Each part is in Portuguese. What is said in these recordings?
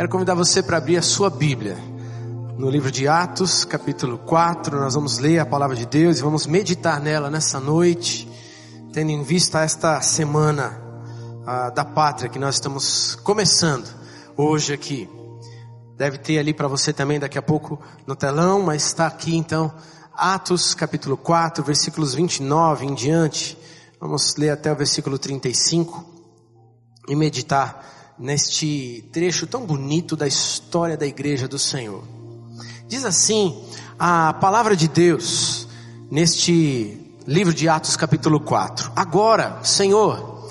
Quero convidar você para abrir a sua Bíblia. No livro de Atos, capítulo 4, nós vamos ler a palavra de Deus e vamos meditar nela nessa noite, tendo em vista esta semana uh, da pátria que nós estamos começando hoje aqui. Deve ter ali para você também daqui a pouco no telão, mas está aqui então, Atos capítulo 4, versículos 29 em diante. Vamos ler até o versículo 35 e meditar neste trecho tão bonito da história da igreja do Senhor. Diz assim a palavra de Deus neste livro de Atos capítulo 4. Agora, Senhor,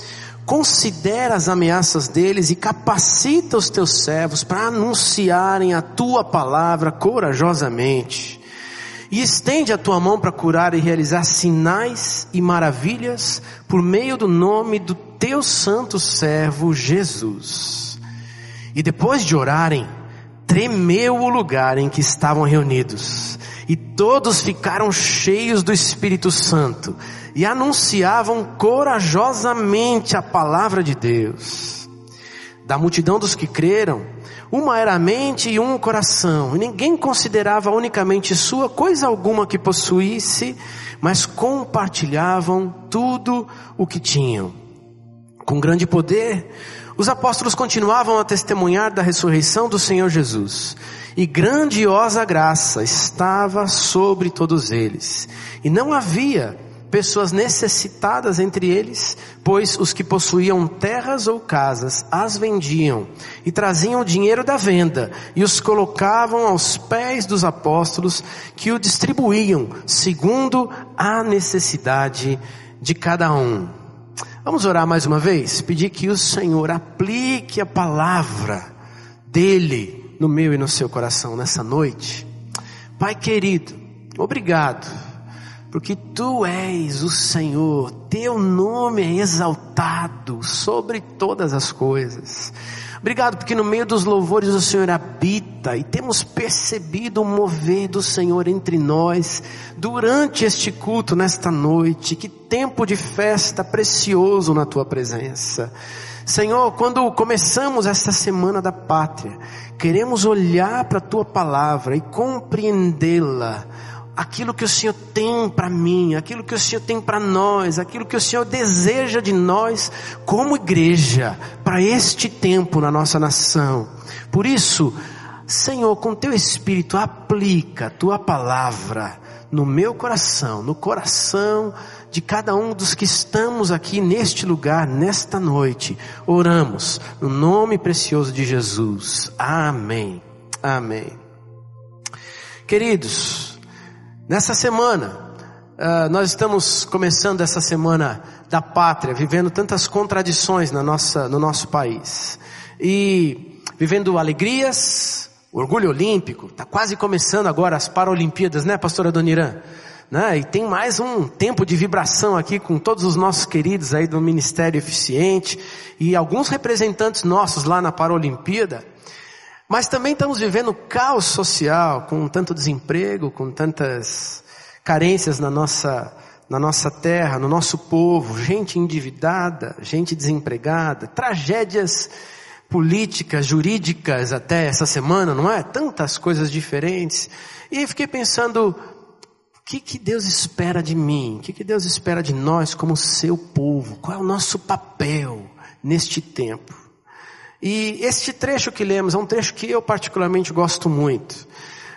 considera as ameaças deles e capacita os teus servos para anunciarem a tua palavra corajosamente. E estende a tua mão para curar e realizar sinais e maravilhas por meio do nome do teu santo servo Jesus. E depois de orarem, tremeu o lugar em que estavam reunidos, e todos ficaram cheios do Espírito Santo, e anunciavam corajosamente a palavra de Deus. Da multidão dos que creram, uma era a mente e um o coração, e ninguém considerava unicamente sua coisa alguma que possuísse, mas compartilhavam tudo o que tinham. Com grande poder, os apóstolos continuavam a testemunhar da ressurreição do Senhor Jesus. E grandiosa graça estava sobre todos eles. E não havia pessoas necessitadas entre eles, pois os que possuíam terras ou casas as vendiam e traziam o dinheiro da venda e os colocavam aos pés dos apóstolos que o distribuíam segundo a necessidade de cada um. Vamos orar mais uma vez? Pedir que o Senhor aplique a palavra dele no meu e no seu coração nessa noite. Pai querido, obrigado, porque tu és o Senhor, teu nome é exaltado sobre todas as coisas. Obrigado porque no meio dos louvores o Senhor habita e temos percebido o mover do Senhor entre nós durante este culto nesta noite. Que tempo de festa precioso na tua presença. Senhor, quando começamos esta semana da pátria, queremos olhar para a tua palavra e compreendê-la aquilo que o Senhor tem para mim, aquilo que o Senhor tem para nós, aquilo que o Senhor deseja de nós como igreja, para este tempo na nossa nação. Por isso, Senhor, com teu Espírito, aplica a tua palavra no meu coração, no coração de cada um dos que estamos aqui neste lugar, nesta noite. Oramos no nome precioso de Jesus. Amém. Amém. Queridos, Nessa semana, uh, nós estamos começando essa semana da pátria, vivendo tantas contradições na nossa, no nosso país. E vivendo alegrias, orgulho olímpico, está quase começando agora as Paralimpíadas, né, pastora Doniran? Né? E tem mais um tempo de vibração aqui com todos os nossos queridos aí do Ministério Eficiente e alguns representantes nossos lá na Paralimpíada. Mas também estamos vivendo caos social, com tanto desemprego, com tantas carências na nossa, na nossa terra, no nosso povo, gente endividada, gente desempregada, tragédias políticas, jurídicas até essa semana, não é? Tantas coisas diferentes. E fiquei pensando, o que, que Deus espera de mim? O que, que Deus espera de nós como seu povo? Qual é o nosso papel neste tempo? E este trecho que lemos é um trecho que eu particularmente gosto muito.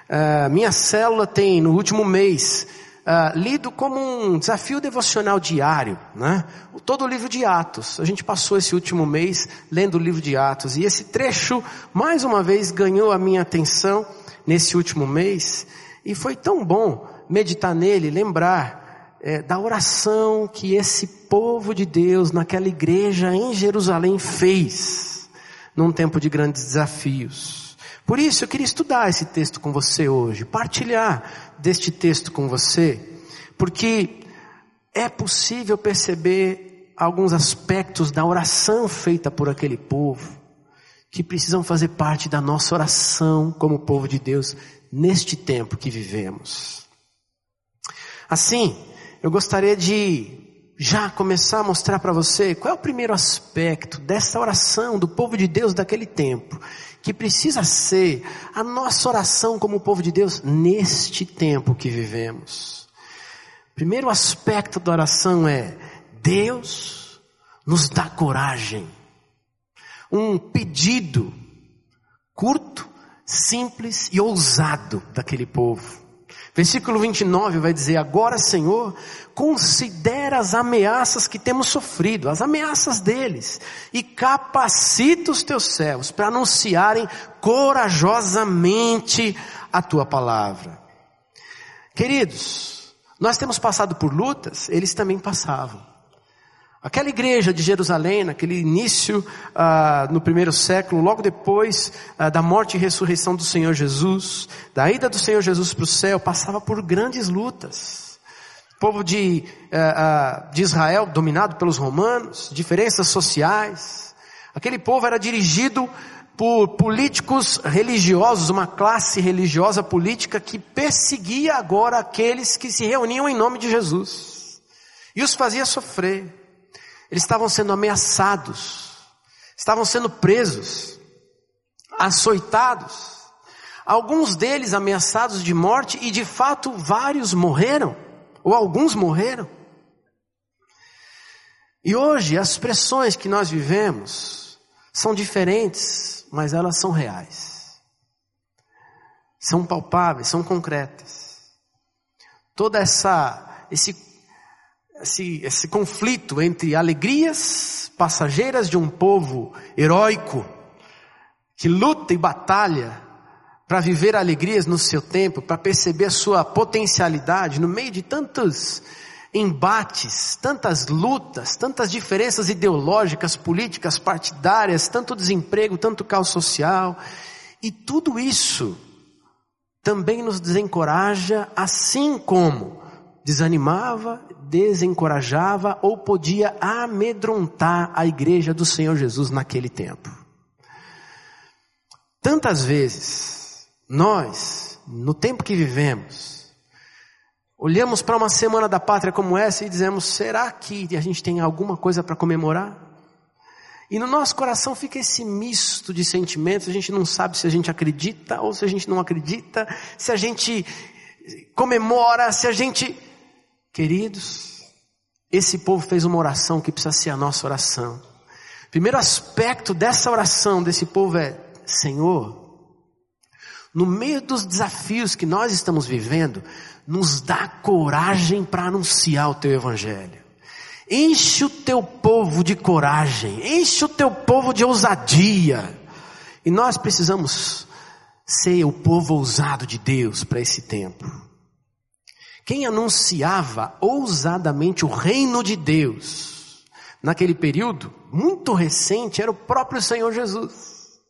Uh, minha célula tem, no último mês, uh, lido como um desafio devocional diário, né? Todo o livro de Atos. A gente passou esse último mês lendo o livro de Atos. E esse trecho, mais uma vez, ganhou a minha atenção nesse último mês. E foi tão bom meditar nele, lembrar é, da oração que esse povo de Deus naquela igreja em Jerusalém fez num tempo de grandes desafios. Por isso eu queria estudar esse texto com você hoje, partilhar deste texto com você, porque é possível perceber alguns aspectos da oração feita por aquele povo que precisam fazer parte da nossa oração como povo de Deus neste tempo que vivemos. Assim, eu gostaria de já começar a mostrar para você qual é o primeiro aspecto dessa oração do povo de Deus daquele tempo, que precisa ser a nossa oração como povo de Deus neste tempo que vivemos. Primeiro aspecto da oração é Deus nos dá coragem. Um pedido curto, simples e ousado daquele povo. Versículo 29 vai dizer: Agora, Senhor, considera as ameaças que temos sofrido, as ameaças deles, e capacita os teus servos para anunciarem corajosamente a tua palavra. Queridos, nós temos passado por lutas, eles também passavam. Aquela igreja de Jerusalém, naquele início, ah, no primeiro século, logo depois ah, da morte e ressurreição do Senhor Jesus, da ida do Senhor Jesus para o céu, passava por grandes lutas. O povo de, ah, de Israel, dominado pelos romanos, diferenças sociais. Aquele povo era dirigido por políticos religiosos, uma classe religiosa política que perseguia agora aqueles que se reuniam em nome de Jesus. E os fazia sofrer. Eles estavam sendo ameaçados, estavam sendo presos, açoitados. Alguns deles ameaçados de morte e de fato vários morreram, ou alguns morreram. E hoje as pressões que nós vivemos são diferentes, mas elas são reais. São palpáveis, são concretas. Toda essa esse esse, esse conflito entre alegrias passageiras de um povo heróico, que luta e batalha para viver alegrias no seu tempo, para perceber a sua potencialidade no meio de tantos embates, tantas lutas, tantas diferenças ideológicas, políticas, partidárias, tanto desemprego, tanto caos social, e tudo isso também nos desencoraja, assim como desanimava, desencorajava ou podia amedrontar a igreja do Senhor Jesus naquele tempo. Tantas vezes, nós, no tempo que vivemos, olhamos para uma semana da pátria como essa e dizemos: será que a gente tem alguma coisa para comemorar? E no nosso coração fica esse misto de sentimentos, a gente não sabe se a gente acredita ou se a gente não acredita, se a gente comemora, se a gente Queridos, esse povo fez uma oração que precisa ser a nossa oração. Primeiro aspecto dessa oração desse povo é: Senhor, no meio dos desafios que nós estamos vivendo, nos dá coragem para anunciar o teu evangelho. Enche o teu povo de coragem, enche o teu povo de ousadia. E nós precisamos ser o povo ousado de Deus para esse tempo. Quem anunciava ousadamente o reino de Deus, naquele período, muito recente, era o próprio Senhor Jesus.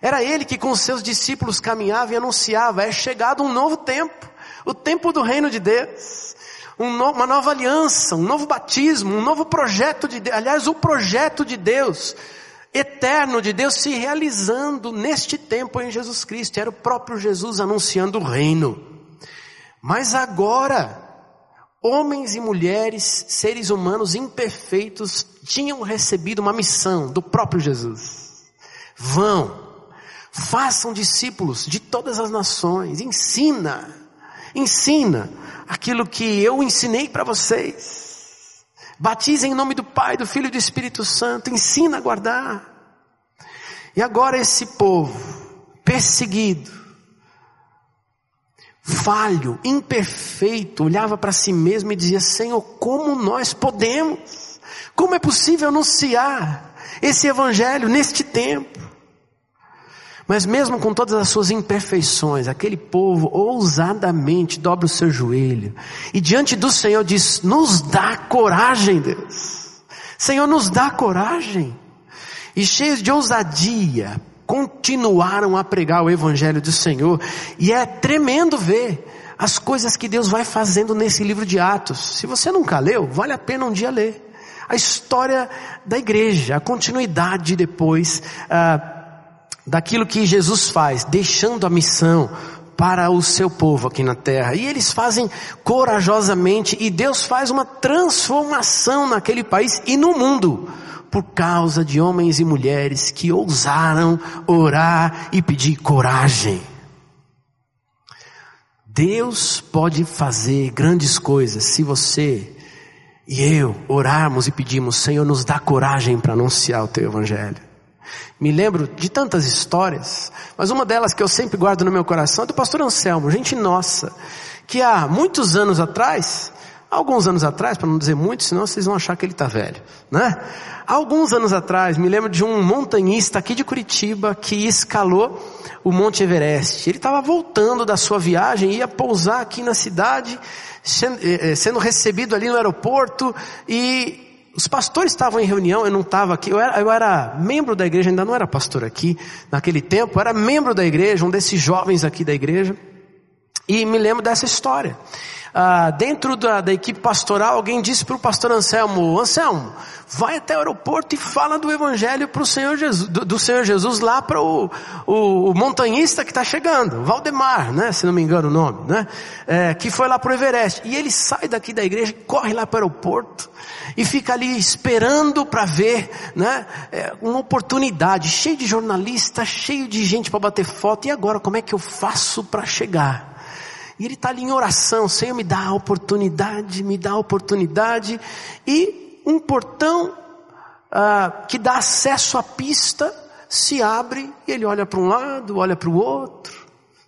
Era ele que com seus discípulos caminhava e anunciava: é chegado um novo tempo, o tempo do reino de Deus, um no, uma nova aliança, um novo batismo, um novo projeto de Deus. Aliás, o projeto de Deus, eterno de Deus, se realizando neste tempo em Jesus Cristo. Era o próprio Jesus anunciando o reino. Mas agora, homens e mulheres, seres humanos imperfeitos, tinham recebido uma missão do próprio Jesus. Vão, façam discípulos de todas as nações, ensina, ensina aquilo que eu ensinei para vocês. Batizem em nome do Pai, do Filho e do Espírito Santo, ensina a guardar. E agora esse povo, perseguido, falho, imperfeito, olhava para si mesmo e dizia: Senhor, como nós podemos? Como é possível anunciar esse evangelho neste tempo? Mas mesmo com todas as suas imperfeições, aquele povo ousadamente dobra o seu joelho e diante do Senhor diz: Nos dá coragem, Deus. Senhor, nos dá coragem. E cheios de ousadia, continuaram a pregar o Evangelho do Senhor. E é tremendo ver as coisas que Deus vai fazendo nesse livro de Atos. Se você nunca leu, vale a pena um dia ler. A história da igreja, a continuidade depois ah, daquilo que Jesus faz, deixando a missão para o seu povo aqui na terra. E eles fazem corajosamente e Deus faz uma transformação naquele país e no mundo por causa de homens e mulheres que ousaram orar e pedir coragem. Deus pode fazer grandes coisas se você e eu orarmos e pedimos, Senhor, nos dá coragem para anunciar o teu evangelho. Me lembro de tantas histórias, mas uma delas que eu sempre guardo no meu coração é do pastor Anselmo, gente nossa, que há muitos anos atrás, alguns anos atrás, para não dizer muito, senão vocês vão achar que ele está velho, né? alguns anos atrás, me lembro de um montanhista aqui de Curitiba que escalou o Monte Everest. Ele estava voltando da sua viagem, ia pousar aqui na cidade, eh, eh, sendo recebido ali no aeroporto e os pastores estavam em reunião, eu não estava aqui, eu era, eu era, membro da igreja, ainda não era pastor aqui naquele tempo, eu era membro da igreja, um desses jovens aqui da igreja, e me lembro dessa história ah, dentro da, da, equipe pastoral, alguém disse para o pastor Anselmo, Anselmo, vai até o aeroporto e fala do evangelho pro Senhor Jesus, do, do Senhor Jesus lá para o, o, o, montanhista que está chegando, Valdemar, né, se não me engano o nome, né, é, que foi lá para o Everest. E ele sai daqui da igreja, corre lá para o aeroporto e fica ali esperando para ver, né, é, uma oportunidade, cheio de jornalistas, cheio de gente para bater foto. E agora como é que eu faço para chegar? E ele está ali em oração, Senhor, me dá a oportunidade, me dá a oportunidade. E um portão ah, que dá acesso à pista se abre e ele olha para um lado, olha para o outro,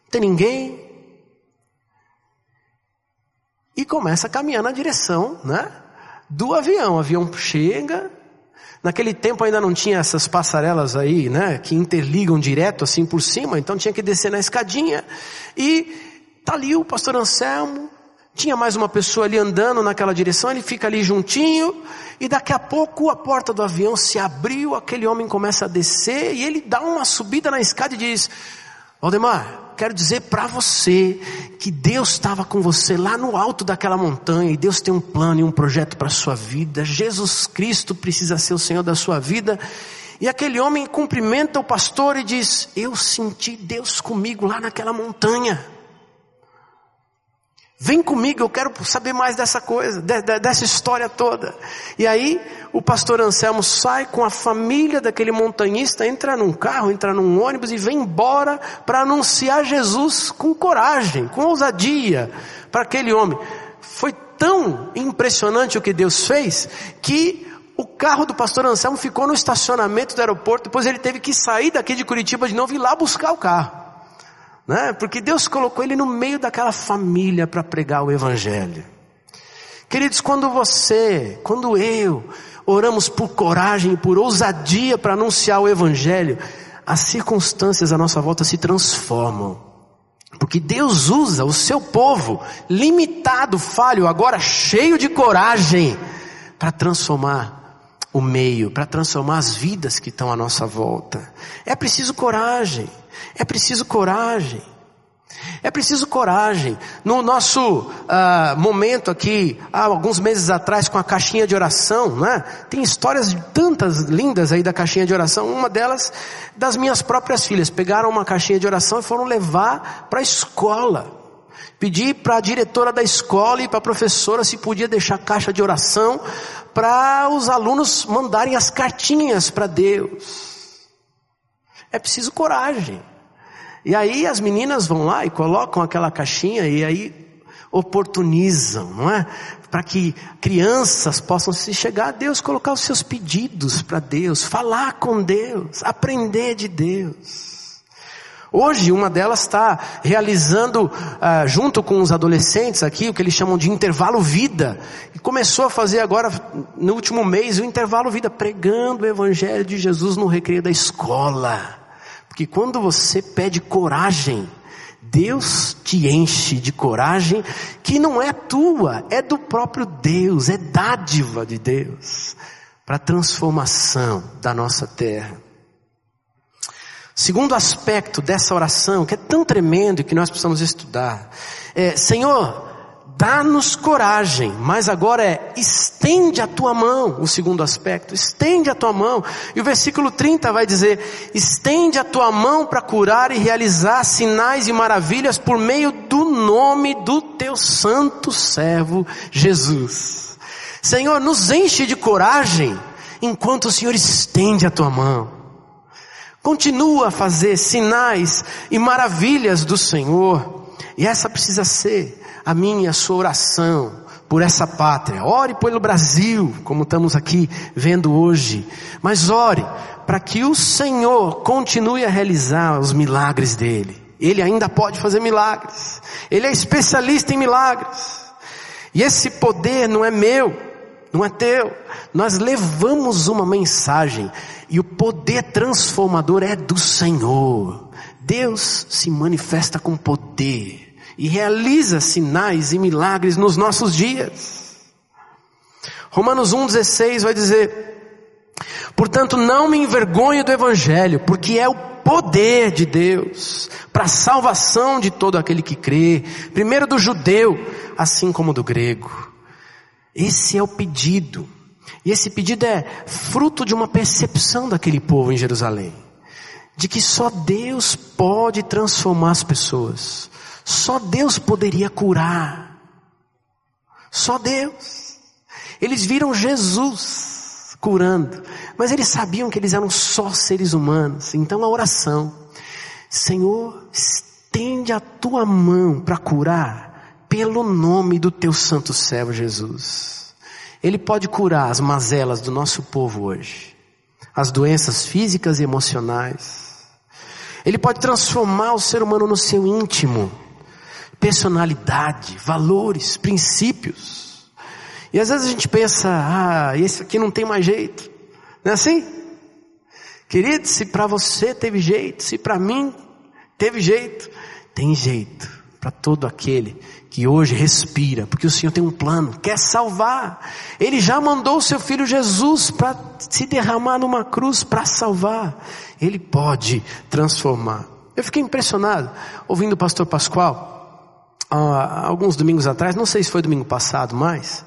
não tem ninguém. E começa a caminhar na direção, né? Do avião. O avião chega, Naquele tempo ainda não tinha essas passarelas aí, né, que interligam direto assim por cima, então tinha que descer na escadinha e Está ali o pastor Anselmo, tinha mais uma pessoa ali andando naquela direção, ele fica ali juntinho, e daqui a pouco a porta do avião se abriu, aquele homem começa a descer, e ele dá uma subida na escada e diz, Valdemar, quero dizer para você que Deus estava com você lá no alto daquela montanha, e Deus tem um plano e um projeto para a sua vida, Jesus Cristo precisa ser o Senhor da sua vida, e aquele homem cumprimenta o pastor e diz, eu senti Deus comigo lá naquela montanha, Vem comigo, eu quero saber mais dessa coisa, de, de, dessa história toda. E aí, o pastor Anselmo sai com a família daquele montanhista, entra num carro, entra num ônibus e vem embora para anunciar Jesus com coragem, com ousadia para aquele homem. Foi tão impressionante o que Deus fez que o carro do pastor Anselmo ficou no estacionamento do aeroporto, depois ele teve que sair daqui de Curitiba de novo e ir lá buscar o carro né? Porque Deus colocou ele no meio daquela família para pregar o evangelho. Queridos, quando você, quando eu oramos por coragem, por ousadia para anunciar o evangelho, as circunstâncias à nossa volta se transformam. Porque Deus usa o seu povo, limitado, falho, agora cheio de coragem, para transformar o meio, para transformar as vidas que estão à nossa volta. É preciso coragem. É preciso coragem. É preciso coragem. No nosso uh, momento aqui, há alguns meses atrás, com a caixinha de oração, né? Tem histórias tantas lindas aí da caixinha de oração. Uma delas, das minhas próprias filhas, pegaram uma caixinha de oração e foram levar para a escola. Pedi para a diretora da escola e para a professora se podia deixar caixa de oração para os alunos mandarem as cartinhas para Deus. É preciso coragem. E aí as meninas vão lá e colocam aquela caixinha e aí oportunizam, não é? Para que crianças possam se chegar a Deus, colocar os seus pedidos para Deus, falar com Deus, aprender de Deus. Hoje uma delas está realizando, uh, junto com os adolescentes aqui, o que eles chamam de intervalo vida. E começou a fazer agora, no último mês, o intervalo vida, pregando o Evangelho de Jesus no recreio da escola. Porque quando você pede coragem, Deus te enche de coragem que não é tua, é do próprio Deus, é dádiva de Deus para a transformação da nossa terra. Segundo aspecto dessa oração, que é tão tremendo e que nós precisamos estudar, é, Senhor, Dá-nos coragem, mas agora é estende a tua mão, o segundo aspecto, estende a tua mão. E o versículo 30 vai dizer: estende a tua mão para curar e realizar sinais e maravilhas por meio do nome do teu santo servo Jesus. Senhor, nos enche de coragem enquanto o Senhor estende a tua mão. Continua a fazer sinais e maravilhas do Senhor. E essa precisa ser a minha e a sua oração por essa pátria. Ore pelo Brasil, como estamos aqui vendo hoje. Mas ore para que o Senhor continue a realizar os milagres dele. Ele ainda pode fazer milagres. Ele é especialista em milagres. E esse poder não é meu, não é teu. Nós levamos uma mensagem e o poder transformador é do Senhor. Deus se manifesta com poder e realiza sinais e milagres nos nossos dias. Romanos 1,16 vai dizer: Portanto, não me envergonho do Evangelho, porque é o poder de Deus para a salvação de todo aquele que crê, primeiro do judeu, assim como do grego. Esse é o pedido. E esse pedido é fruto de uma percepção daquele povo em Jerusalém, de que só Deus pode transformar as pessoas. Só Deus poderia curar. Só Deus. Eles viram Jesus curando, mas eles sabiam que eles eram só seres humanos. Então a oração, Senhor, estende a tua mão para curar pelo nome do teu santo servo Jesus. Ele pode curar as mazelas do nosso povo hoje, as doenças físicas e emocionais. Ele pode transformar o ser humano no seu íntimo personalidade, valores, princípios. E às vezes a gente pensa, ah, esse aqui não tem mais jeito. Não é assim? Querido, se para você teve jeito, se para mim teve jeito, tem jeito para todo aquele que hoje respira, porque o Senhor tem um plano, quer salvar. Ele já mandou o seu filho Jesus para se derramar numa cruz para salvar. Ele pode transformar. Eu fiquei impressionado ouvindo o pastor Pascoal ah, alguns domingos atrás, não sei se foi domingo passado mais,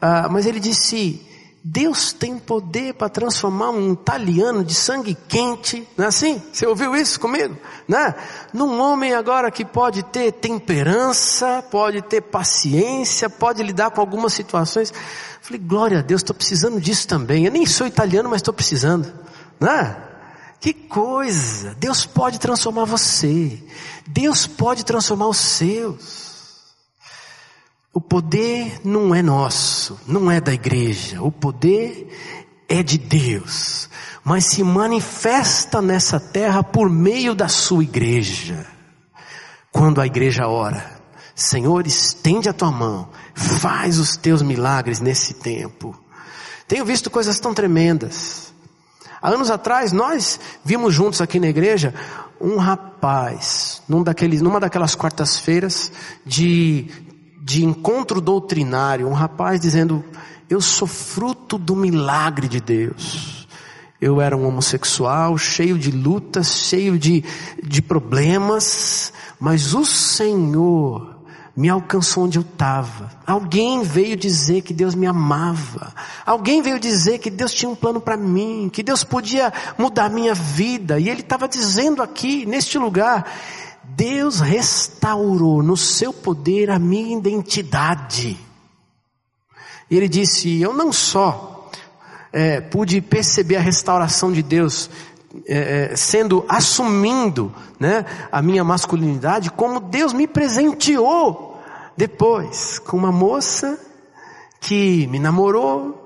ah, mas ele disse: Deus tem poder para transformar um italiano de sangue quente, não é assim? Você ouviu isso comigo? Né? Num homem agora que pode ter temperança, pode ter paciência, pode lidar com algumas situações. Falei, glória a Deus, estou precisando disso também. Eu nem sou italiano, mas estou precisando. Né? Que coisa! Deus pode transformar você. Deus pode transformar os seus. O poder não é nosso, não é da igreja. O poder é de Deus, mas se manifesta nessa terra por meio da sua igreja. Quando a igreja ora, Senhor, estende a tua mão, faz os teus milagres nesse tempo. Tenho visto coisas tão tremendas. Há anos atrás, nós vimos juntos aqui na igreja um rapaz, num daqueles, numa daquelas quartas-feiras de, de encontro doutrinário, um rapaz dizendo, eu sou fruto do milagre de Deus. Eu era um homossexual, cheio de lutas, cheio de, de problemas, mas o Senhor me alcançou onde eu estava. Alguém veio dizer que Deus me amava. Alguém veio dizer que Deus tinha um plano para mim, que Deus podia mudar minha vida. E Ele estava dizendo aqui, neste lugar, Deus restaurou no seu poder a minha identidade. E Ele disse: Eu não só é, pude perceber a restauração de Deus é, sendo assumindo né, a minha masculinidade, como Deus me presenteou depois com uma moça que me namorou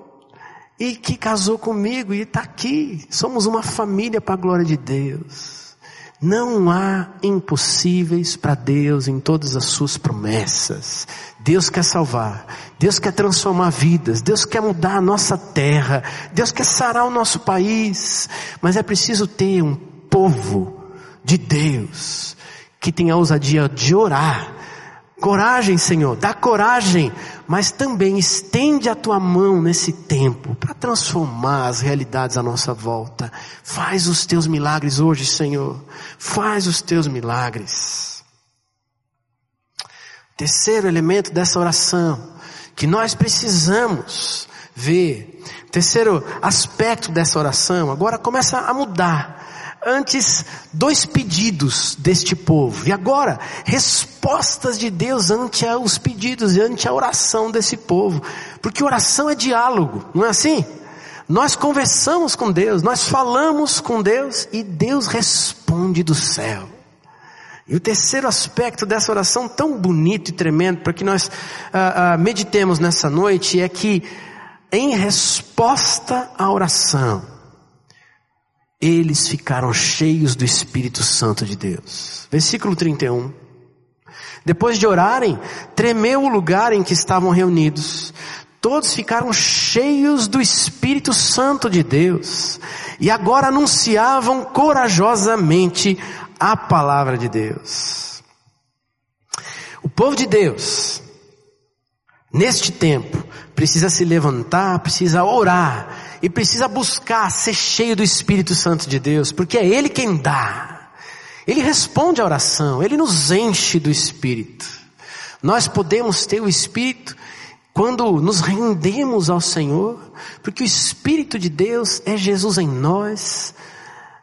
e que casou comigo e está aqui. Somos uma família para a glória de Deus. Não há impossíveis para Deus em todas as suas promessas. Deus quer salvar, Deus quer transformar vidas, Deus quer mudar a nossa terra, Deus quer sarar o nosso país, mas é preciso ter um povo de Deus que tenha a ousadia de orar Coragem, Senhor, dá coragem, mas também estende a tua mão nesse tempo para transformar as realidades à nossa volta. Faz os teus milagres hoje, Senhor. Faz os teus milagres. Terceiro elemento dessa oração que nós precisamos ver. Terceiro aspecto dessa oração agora começa a mudar. Antes, dois pedidos deste povo. E agora, respostas de Deus ante os pedidos e ante a oração desse povo. Porque oração é diálogo, não é assim? Nós conversamos com Deus, nós falamos com Deus e Deus responde do céu. E o terceiro aspecto dessa oração tão bonito e tremendo para que nós ah, ah, meditemos nessa noite é que em resposta à oração, eles ficaram cheios do Espírito Santo de Deus. Versículo 31. Depois de orarem, tremeu o lugar em que estavam reunidos. Todos ficaram cheios do Espírito Santo de Deus e agora anunciavam corajosamente a palavra de Deus. O povo de Deus, neste tempo, precisa se levantar, precisa orar e precisa buscar ser cheio do Espírito Santo de Deus, porque é Ele quem dá. Ele responde à oração, Ele nos enche do Espírito. Nós podemos ter o Espírito quando nos rendemos ao Senhor, porque o Espírito de Deus é Jesus em nós,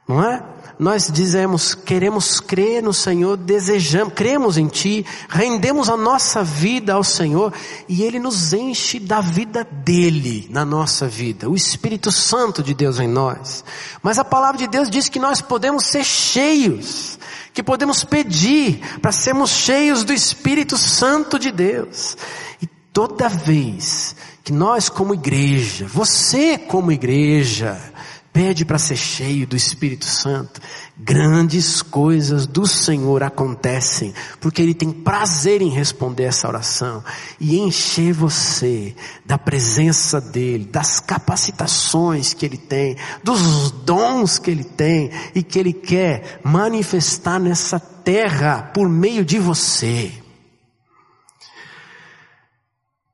não é? Nós dizemos, queremos crer no Senhor, desejamos, cremos em Ti, rendemos a nossa vida ao Senhor e Ele nos enche da vida dEle na nossa vida, o Espírito Santo de Deus em nós. Mas a palavra de Deus diz que nós podemos ser cheios, que podemos pedir para sermos cheios do Espírito Santo de Deus. E toda vez que nós como igreja, você como igreja, Pede para ser cheio do Espírito Santo. Grandes coisas do Senhor acontecem, porque Ele tem prazer em responder essa oração e encher você da presença dEle, das capacitações que Ele tem, dos dons que Ele tem e que Ele quer manifestar nessa terra por meio de você.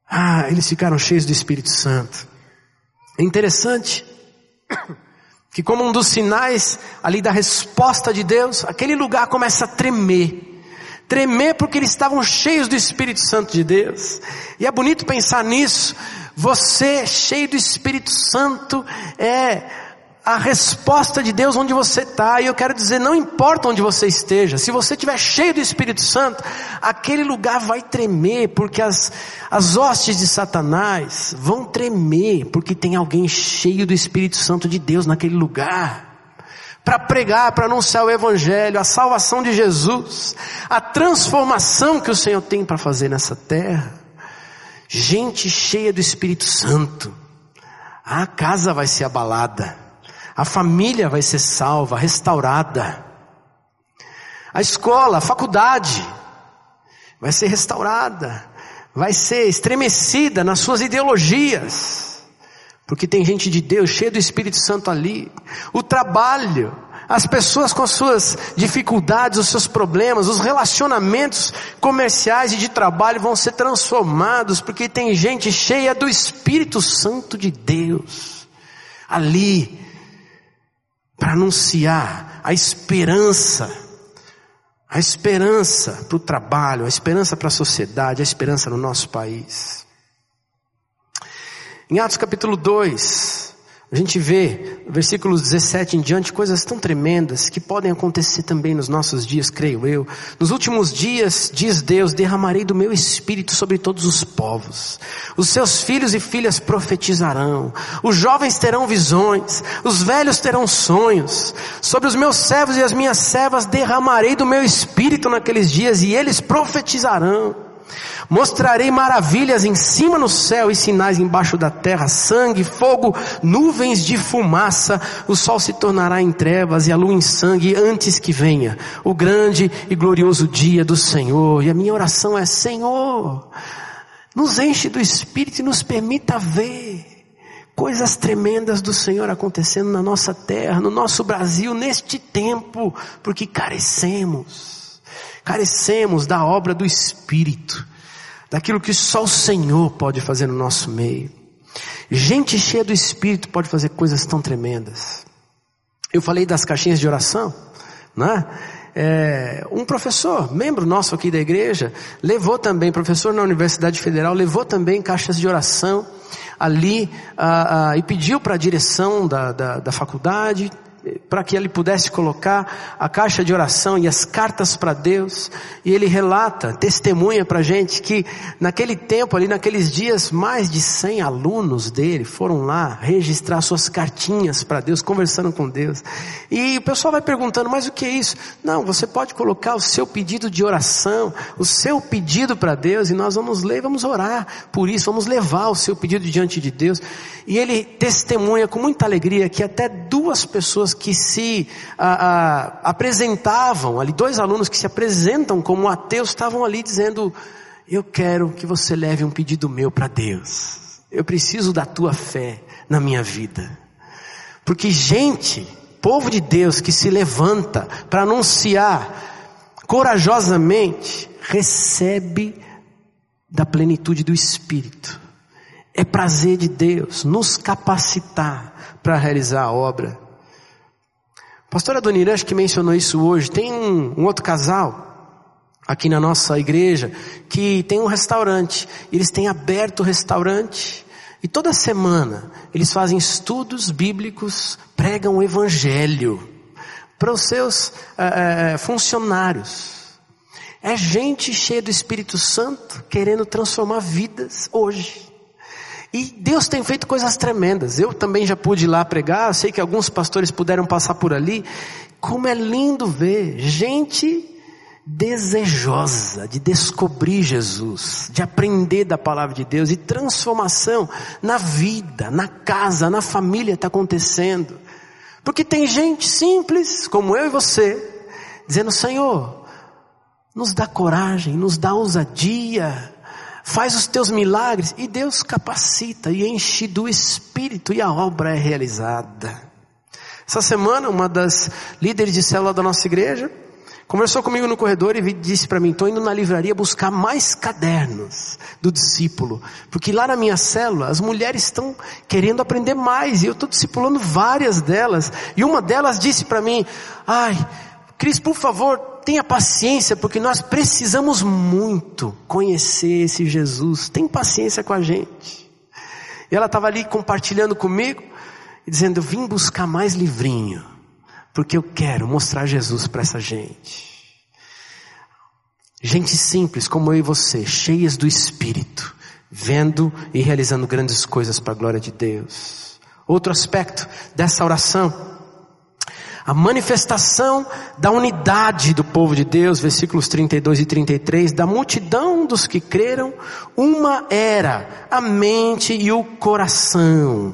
Ah, eles ficaram cheios do Espírito Santo. É interessante que como um dos sinais ali da resposta de Deus, aquele lugar começa a tremer. Tremer porque eles estavam cheios do Espírito Santo de Deus. E é bonito pensar nisso. Você cheio do Espírito Santo é a resposta de Deus onde você está. E eu quero dizer, não importa onde você esteja, se você estiver cheio do Espírito Santo, aquele lugar vai tremer, porque as, as hostes de Satanás vão tremer, porque tem alguém cheio do Espírito Santo de Deus naquele lugar. Para pregar, para anunciar o Evangelho, a salvação de Jesus, a transformação que o Senhor tem para fazer nessa terra. Gente cheia do Espírito Santo, a casa vai ser abalada a família vai ser salva, restaurada. A escola, a faculdade vai ser restaurada, vai ser estremecida nas suas ideologias, porque tem gente de Deus cheia do Espírito Santo ali. O trabalho, as pessoas com as suas dificuldades, os seus problemas, os relacionamentos comerciais e de trabalho vão ser transformados, porque tem gente cheia do Espírito Santo de Deus ali para anunciar a esperança, a esperança para o trabalho, a esperança para a sociedade, a esperança no nosso país. Em Atos capítulo 2, a gente vê, versículos 17 em diante, coisas tão tremendas que podem acontecer também nos nossos dias, creio eu. Nos últimos dias, diz Deus, derramarei do meu espírito sobre todos os povos. Os seus filhos e filhas profetizarão. Os jovens terão visões. Os velhos terão sonhos. Sobre os meus servos e as minhas servas derramarei do meu espírito naqueles dias e eles profetizarão. Mostrarei maravilhas em cima no céu e sinais embaixo da terra, sangue, fogo, nuvens de fumaça. O sol se tornará em trevas e a lua em sangue antes que venha o grande e glorioso dia do Senhor. E a minha oração é: Senhor, nos enche do Espírito e nos permita ver coisas tremendas do Senhor acontecendo na nossa terra, no nosso Brasil, neste tempo, porque carecemos, carecemos da obra do Espírito daquilo que só o Senhor pode fazer no nosso meio. Gente cheia do Espírito pode fazer coisas tão tremendas. Eu falei das caixinhas de oração, né? É, um professor, membro nosso aqui da igreja, levou também, professor na Universidade Federal, levou também caixas de oração ali ah, ah, e pediu para a direção da, da, da faculdade para que ele pudesse colocar a caixa de oração e as cartas para Deus, e ele relata, testemunha para a gente que naquele tempo, ali naqueles dias, mais de 100 alunos dele foram lá registrar suas cartinhas para Deus, conversando com Deus. E o pessoal vai perguntando, mas o que é isso? Não, você pode colocar o seu pedido de oração, o seu pedido para Deus, e nós vamos ler, vamos orar por isso, vamos levar o seu pedido diante de Deus. E ele testemunha com muita alegria que até duas pessoas que se apresentavam ali, dois alunos que se apresentam como ateus, estavam ali dizendo: Eu quero que você leve um pedido meu para Deus. Eu preciso da tua fé na minha vida. Porque gente, povo de Deus que se levanta para anunciar corajosamente, recebe da plenitude do Espírito. É prazer de Deus nos capacitar para realizar a obra. Pastora Dona acho que mencionou isso hoje. Tem um, um outro casal aqui na nossa igreja que tem um restaurante. Eles têm aberto o restaurante e toda semana eles fazem estudos bíblicos, pregam o evangelho para os seus é, funcionários. É gente cheia do Espírito Santo querendo transformar vidas hoje. E Deus tem feito coisas tremendas. Eu também já pude ir lá pregar, sei que alguns pastores puderam passar por ali. Como é lindo ver gente desejosa de descobrir Jesus, de aprender da palavra de Deus e transformação na vida, na casa, na família está acontecendo. Porque tem gente simples, como eu e você, dizendo: Senhor, nos dá coragem, nos dá ousadia, faz os teus milagres e Deus capacita e enche do Espírito e a obra é realizada. Essa semana, uma das líderes de célula da nossa igreja conversou comigo no corredor e disse para mim: estou indo na livraria buscar mais cadernos do discípulo, porque lá na minha célula as mulheres estão querendo aprender mais e eu estou discipulando várias delas. E uma delas disse para mim: ai, Cris, por favor, tenha paciência, porque nós precisamos muito conhecer esse Jesus. Tem paciência com a gente. E ela estava ali compartilhando comigo, dizendo: Vim buscar mais livrinho, porque eu quero mostrar Jesus para essa gente. Gente simples como eu e você, cheias do Espírito, vendo e realizando grandes coisas para a glória de Deus. Outro aspecto dessa oração a manifestação da unidade do povo de Deus, versículos 32 e 33, da multidão dos que creram, uma era a mente e o coração.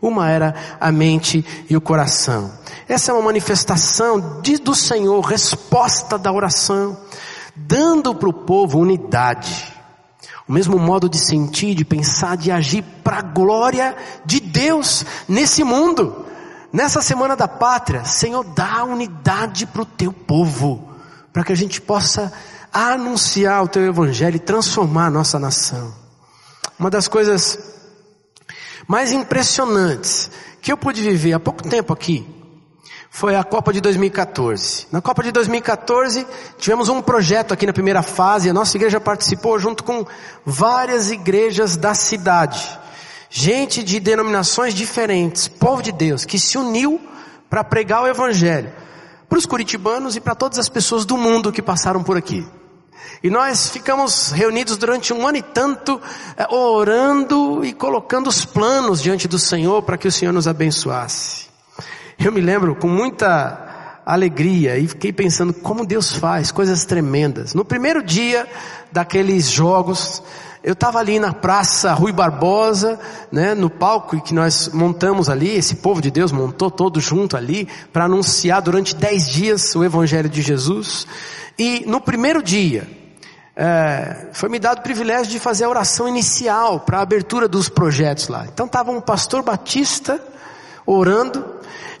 Uma era a mente e o coração. Essa é uma manifestação de, do Senhor, resposta da oração, dando para o povo unidade. O mesmo modo de sentir, de pensar, de agir para a glória de Deus nesse mundo. Nessa semana da pátria, Senhor, dá unidade para o teu povo, para que a gente possa anunciar o teu evangelho e transformar a nossa nação. Uma das coisas mais impressionantes que eu pude viver há pouco tempo aqui foi a Copa de 2014. Na Copa de 2014 tivemos um projeto aqui na primeira fase, a nossa igreja participou junto com várias igrejas da cidade gente de denominações diferentes, povo de Deus, que se uniu para pregar o Evangelho para os curitibanos e para todas as pessoas do mundo que passaram por aqui. E nós ficamos reunidos durante um ano e tanto, eh, orando e colocando os planos diante do Senhor para que o Senhor nos abençoasse. Eu me lembro com muita alegria e fiquei pensando como Deus faz coisas tremendas. No primeiro dia daqueles jogos, eu estava ali na praça Rui Barbosa, né, no palco que nós montamos ali, esse povo de Deus montou todo junto ali, para anunciar durante dez dias o Evangelho de Jesus. E no primeiro dia, é, foi me dado o privilégio de fazer a oração inicial para a abertura dos projetos lá. Então estava um pastor batista orando,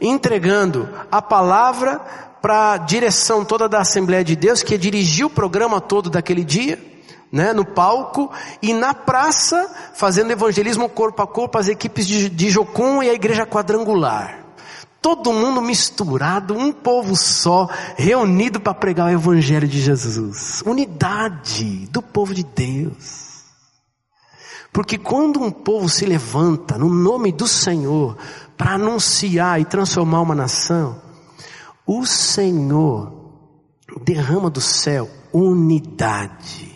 entregando a palavra para a direção toda da Assembleia de Deus, que dirigiu o programa todo daquele dia né, no palco e na praça fazendo evangelismo corpo a corpo as equipes de, de Jocum e a igreja quadrangular. Todo mundo misturado, um povo só, reunido para pregar o Evangelho de Jesus. Unidade do povo de Deus. Porque quando um povo se levanta no nome do Senhor para anunciar e transformar uma nação, o Senhor derrama do céu unidade.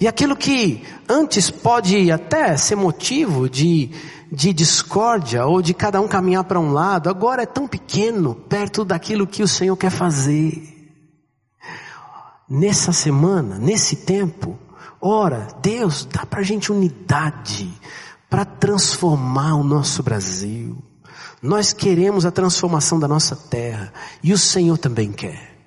E aquilo que antes pode até ser motivo de de discórdia ou de cada um caminhar para um lado, agora é tão pequeno perto daquilo que o Senhor quer fazer. Nessa semana, nesse tempo, ora, Deus, dá para a gente unidade para transformar o nosso Brasil. Nós queremos a transformação da nossa terra e o Senhor também quer.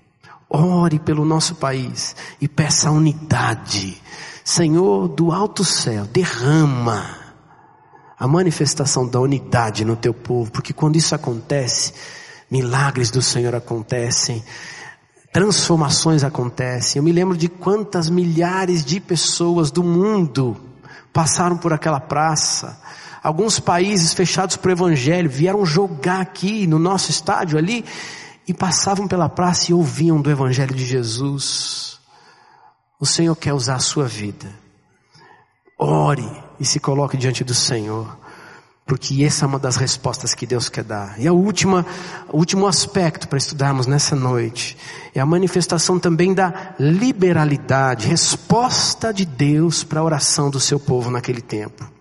Ore pelo nosso país e peça unidade. Senhor do alto céu, derrama a manifestação da unidade no teu povo, porque quando isso acontece, milagres do Senhor acontecem, transformações acontecem. Eu me lembro de quantas milhares de pessoas do mundo passaram por aquela praça. Alguns países fechados para o evangelho vieram jogar aqui no nosso estádio ali e passavam pela praça e ouviam do evangelho de Jesus. O Senhor quer usar a sua vida. Ore e se coloque diante do Senhor. Porque essa é uma das respostas que Deus quer dar. E a última, o último aspecto para estudarmos nessa noite é a manifestação também da liberalidade, resposta de Deus para a oração do seu povo naquele tempo.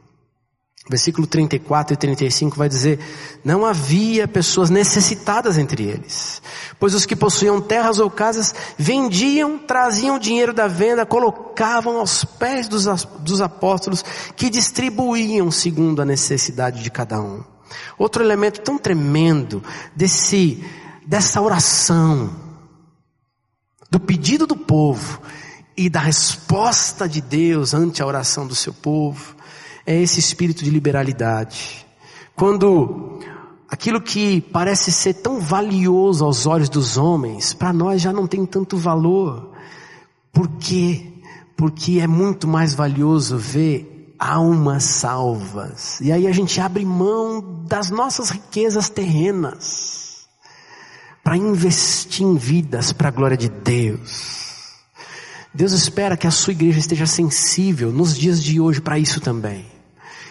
Versículo 34 e 35 vai dizer: Não havia pessoas necessitadas entre eles, pois os que possuíam terras ou casas vendiam, traziam o dinheiro da venda, colocavam aos pés dos, dos apóstolos, que distribuíam segundo a necessidade de cada um. Outro elemento tão tremendo desse, dessa oração, do pedido do povo e da resposta de Deus ante a oração do seu povo, é esse espírito de liberalidade. Quando aquilo que parece ser tão valioso aos olhos dos homens, para nós já não tem tanto valor. Por quê? Porque é muito mais valioso ver almas salvas. E aí a gente abre mão das nossas riquezas terrenas para investir em vidas para a glória de Deus. Deus espera que a sua igreja esteja sensível nos dias de hoje para isso também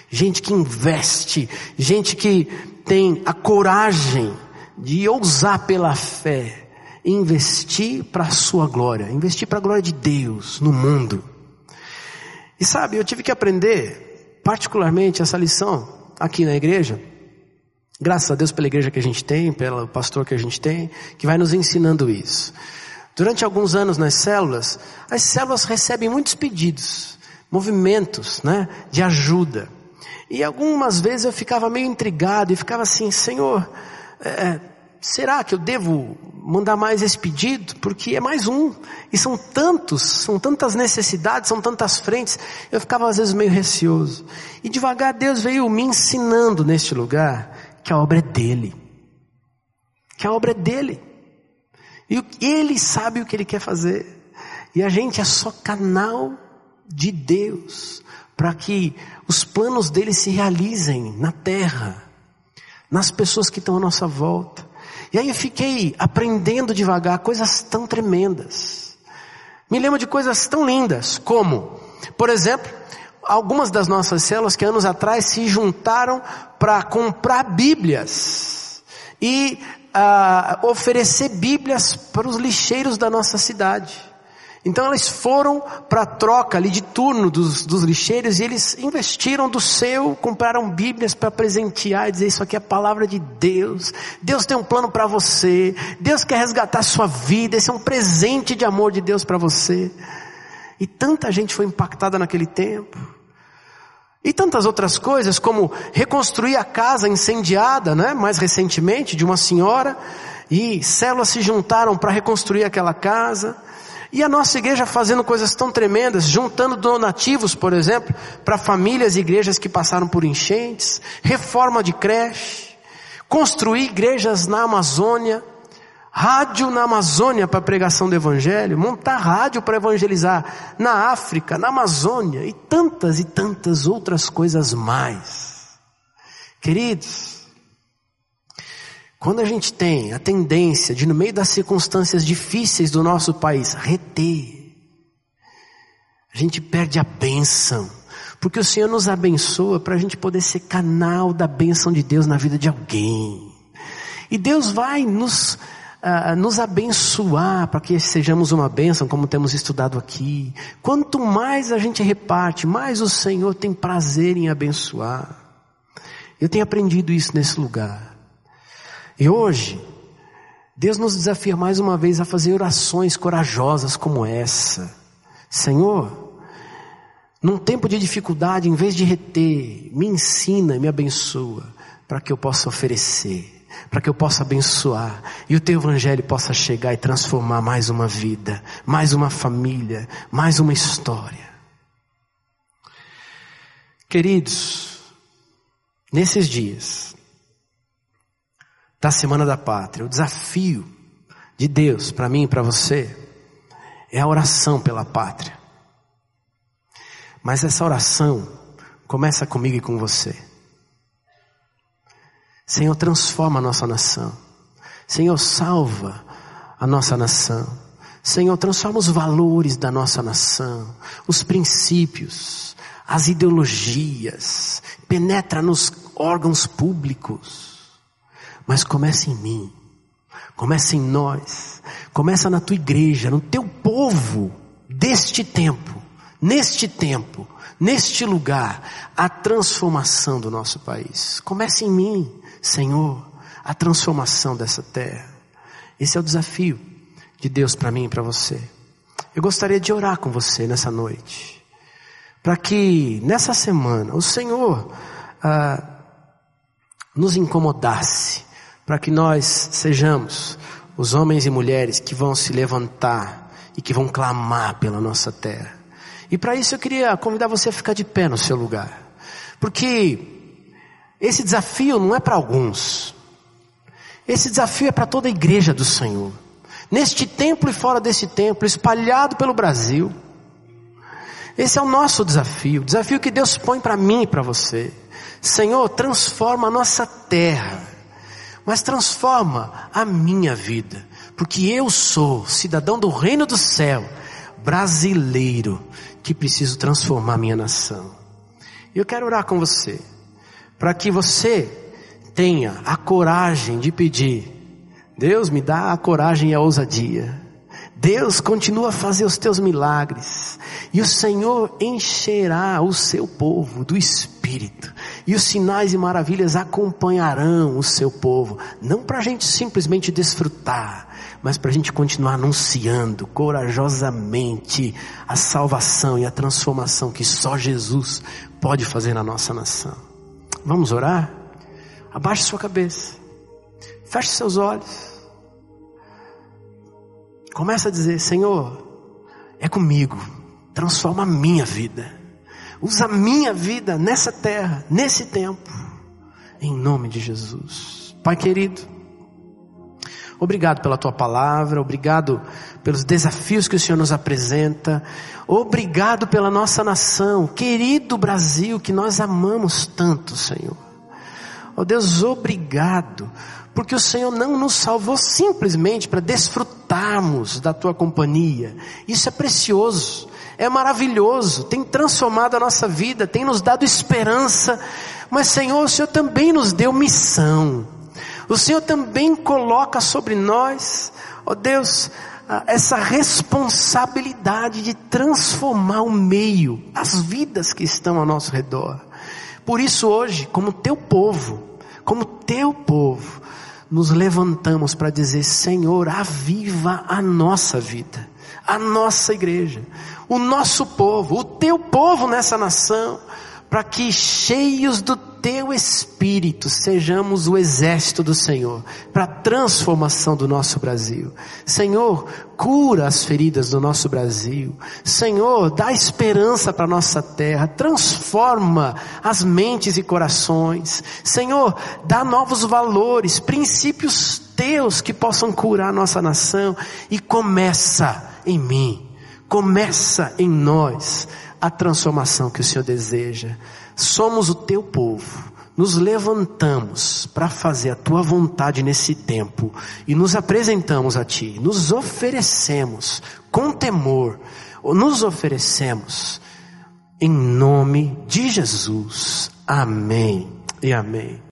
gente que investe, gente que tem a coragem de ousar pela fé, investir para a sua glória, investir para a glória de Deus no mundo. E sabe, eu tive que aprender particularmente essa lição aqui na igreja. Graças a Deus pela igreja que a gente tem, pelo pastor que a gente tem, que vai nos ensinando isso. Durante alguns anos nas células, as células recebem muitos pedidos, movimentos, né, de ajuda. E algumas vezes eu ficava meio intrigado e ficava assim, Senhor, é, será que eu devo mandar mais esse pedido? Porque é mais um. E são tantos, são tantas necessidades, são tantas frentes. Eu ficava às vezes meio receoso. E devagar Deus veio me ensinando neste lugar que a obra é dele. Que a obra é dele. E ele sabe o que ele quer fazer. E a gente é só canal de Deus para que os planos dele se realizem na terra, nas pessoas que estão à nossa volta. E aí eu fiquei aprendendo devagar coisas tão tremendas. Me lembro de coisas tão lindas, como, por exemplo, algumas das nossas células que anos atrás se juntaram para comprar Bíblias e uh, oferecer Bíblias para os lixeiros da nossa cidade. Então eles foram para a troca ali de turno dos, dos lixeiros e eles investiram do seu, compraram bíblias para presentear e dizer isso aqui é a palavra de Deus. Deus tem um plano para você. Deus quer resgatar a sua vida. Esse é um presente de amor de Deus para você. E tanta gente foi impactada naquele tempo. E tantas outras coisas como reconstruir a casa incendiada, né, mais recentemente de uma senhora e células se juntaram para reconstruir aquela casa. E a nossa igreja fazendo coisas tão tremendas, juntando donativos, por exemplo, para famílias e igrejas que passaram por enchentes, reforma de creche, construir igrejas na Amazônia, rádio na Amazônia para pregação do Evangelho, montar rádio para evangelizar na África, na Amazônia e tantas e tantas outras coisas mais. Queridos, Quando a gente tem a tendência de, no meio das circunstâncias difíceis do nosso país, reter, a gente perde a bênção. Porque o Senhor nos abençoa para a gente poder ser canal da bênção de Deus na vida de alguém. E Deus vai nos, uh, nos abençoar para que sejamos uma bênção, como temos estudado aqui. Quanto mais a gente reparte, mais o Senhor tem prazer em abençoar. Eu tenho aprendido isso nesse lugar. E hoje, Deus nos desafia mais uma vez a fazer orações corajosas como essa. Senhor, num tempo de dificuldade, em vez de reter, me ensina e me abençoa para que eu possa oferecer, para que eu possa abençoar e o teu evangelho possa chegar e transformar mais uma vida, mais uma família, mais uma história. Queridos, nesses dias, da Semana da Pátria. O desafio de Deus para mim e para você é a oração pela pátria. Mas essa oração começa comigo e com você. Senhor, transforma a nossa nação. Senhor, salva a nossa nação. Senhor, transforma os valores da nossa nação, os princípios, as ideologias, penetra nos órgãos públicos mas começa em mim, começa em nós, começa na tua igreja, no teu povo deste tempo, neste tempo, neste lugar, a transformação do nosso país. Começa em mim, Senhor, a transformação dessa terra. Esse é o desafio de Deus para mim e para você. Eu gostaria de orar com você nessa noite, para que nessa semana o Senhor ah, nos incomodasse para que nós sejamos os homens e mulheres que vão se levantar e que vão clamar pela nossa terra. E para isso eu queria convidar você a ficar de pé no seu lugar. Porque esse desafio não é para alguns. Esse desafio é para toda a igreja do Senhor. Neste templo e fora desse templo, espalhado pelo Brasil. Esse é o nosso desafio, desafio que Deus põe para mim e para você. Senhor, transforma a nossa terra mas transforma a minha vida, porque eu sou cidadão do reino do céu, brasileiro, que preciso transformar a minha nação. E eu quero orar com você, para que você tenha a coragem de pedir, Deus me dá a coragem e a ousadia. Deus continua a fazer os teus milagres. E o Senhor encherá o seu povo do Espírito. E os sinais e maravilhas acompanharão o seu povo. Não para a gente simplesmente desfrutar, mas para a gente continuar anunciando corajosamente a salvação e a transformação que só Jesus pode fazer na nossa nação. Vamos orar? Abaixe sua cabeça. Feche seus olhos. Começa a dizer: Senhor, é comigo transforma a minha vida. Usa a minha vida nessa terra, nesse tempo. Em nome de Jesus. Pai querido, obrigado pela tua palavra, obrigado pelos desafios que o Senhor nos apresenta, obrigado pela nossa nação, querido Brasil, que nós amamos tanto, Senhor. Oh Deus, obrigado, porque o Senhor não nos salvou simplesmente para desfrutarmos da tua companhia. Isso é precioso é maravilhoso, tem transformado a nossa vida, tem nos dado esperança, mas Senhor, o Senhor também nos deu missão, o Senhor também coloca sobre nós, ó Deus, essa responsabilidade de transformar o meio, as vidas que estão ao nosso redor. Por isso hoje, como teu povo, como teu povo, nos levantamos para dizer: Senhor, aviva a nossa vida, a nossa igreja o nosso povo, o teu povo nessa nação, para que cheios do teu espírito sejamos o exército do Senhor, para a transformação do nosso Brasil. Senhor, cura as feridas do nosso Brasil. Senhor, dá esperança para nossa terra, transforma as mentes e corações. Senhor, dá novos valores, princípios teus que possam curar nossa nação e começa em mim começa em nós a transformação que o Senhor deseja. Somos o teu povo. Nos levantamos para fazer a tua vontade nesse tempo e nos apresentamos a ti, nos oferecemos com temor, nos oferecemos em nome de Jesus. Amém e amém.